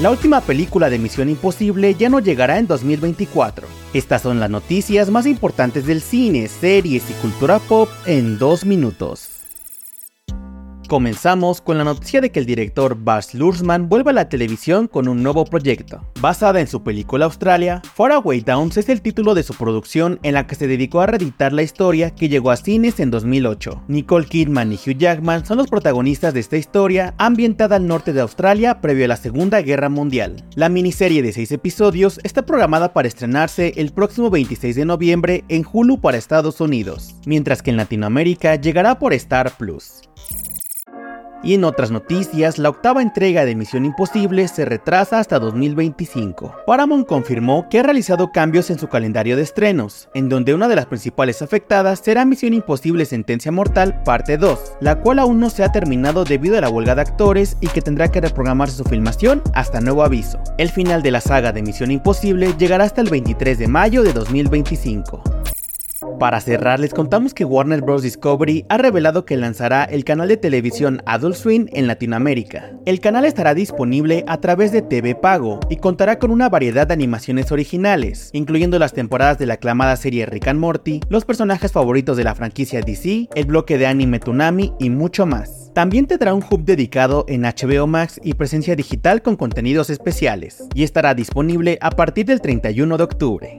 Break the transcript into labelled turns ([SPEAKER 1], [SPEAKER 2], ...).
[SPEAKER 1] La última película de Misión Imposible ya no llegará en 2024. Estas son las noticias más importantes del cine, series y cultura pop en dos minutos. Comenzamos con la noticia de que el director Bas Luhrmann vuelve a la televisión con un nuevo proyecto. Basada en su película Australia, Faraway Downs es el título de su producción en la que se dedicó a reeditar la historia que llegó a cines en 2008. Nicole Kidman y Hugh Jackman son los protagonistas de esta historia ambientada al norte de Australia previo a la Segunda Guerra Mundial. La miniserie de 6 episodios está programada para estrenarse el próximo 26 de noviembre en Hulu para Estados Unidos, mientras que en Latinoamérica llegará por Star Plus. Y en otras noticias, la octava entrega de Misión Imposible se retrasa hasta 2025. Paramount confirmó que ha realizado cambios en su calendario de estrenos, en donde una de las principales afectadas será Misión Imposible Sentencia Mortal Parte 2, la cual aún no se ha terminado debido a la huelga de actores y que tendrá que reprogramarse su filmación hasta nuevo aviso. El final de la saga de Misión Imposible llegará hasta el 23 de mayo de 2025. Para cerrar, les contamos que Warner Bros. Discovery ha revelado que lanzará el canal de televisión Adult Swim en Latinoamérica. El canal estará disponible a través de TV Pago y contará con una variedad de animaciones originales, incluyendo las temporadas de la aclamada serie Rick and Morty, los personajes favoritos de la franquicia DC, el bloque de anime Tsunami y mucho más. También tendrá un hub dedicado en HBO Max y presencia digital con contenidos especiales, y estará disponible a partir del 31 de octubre.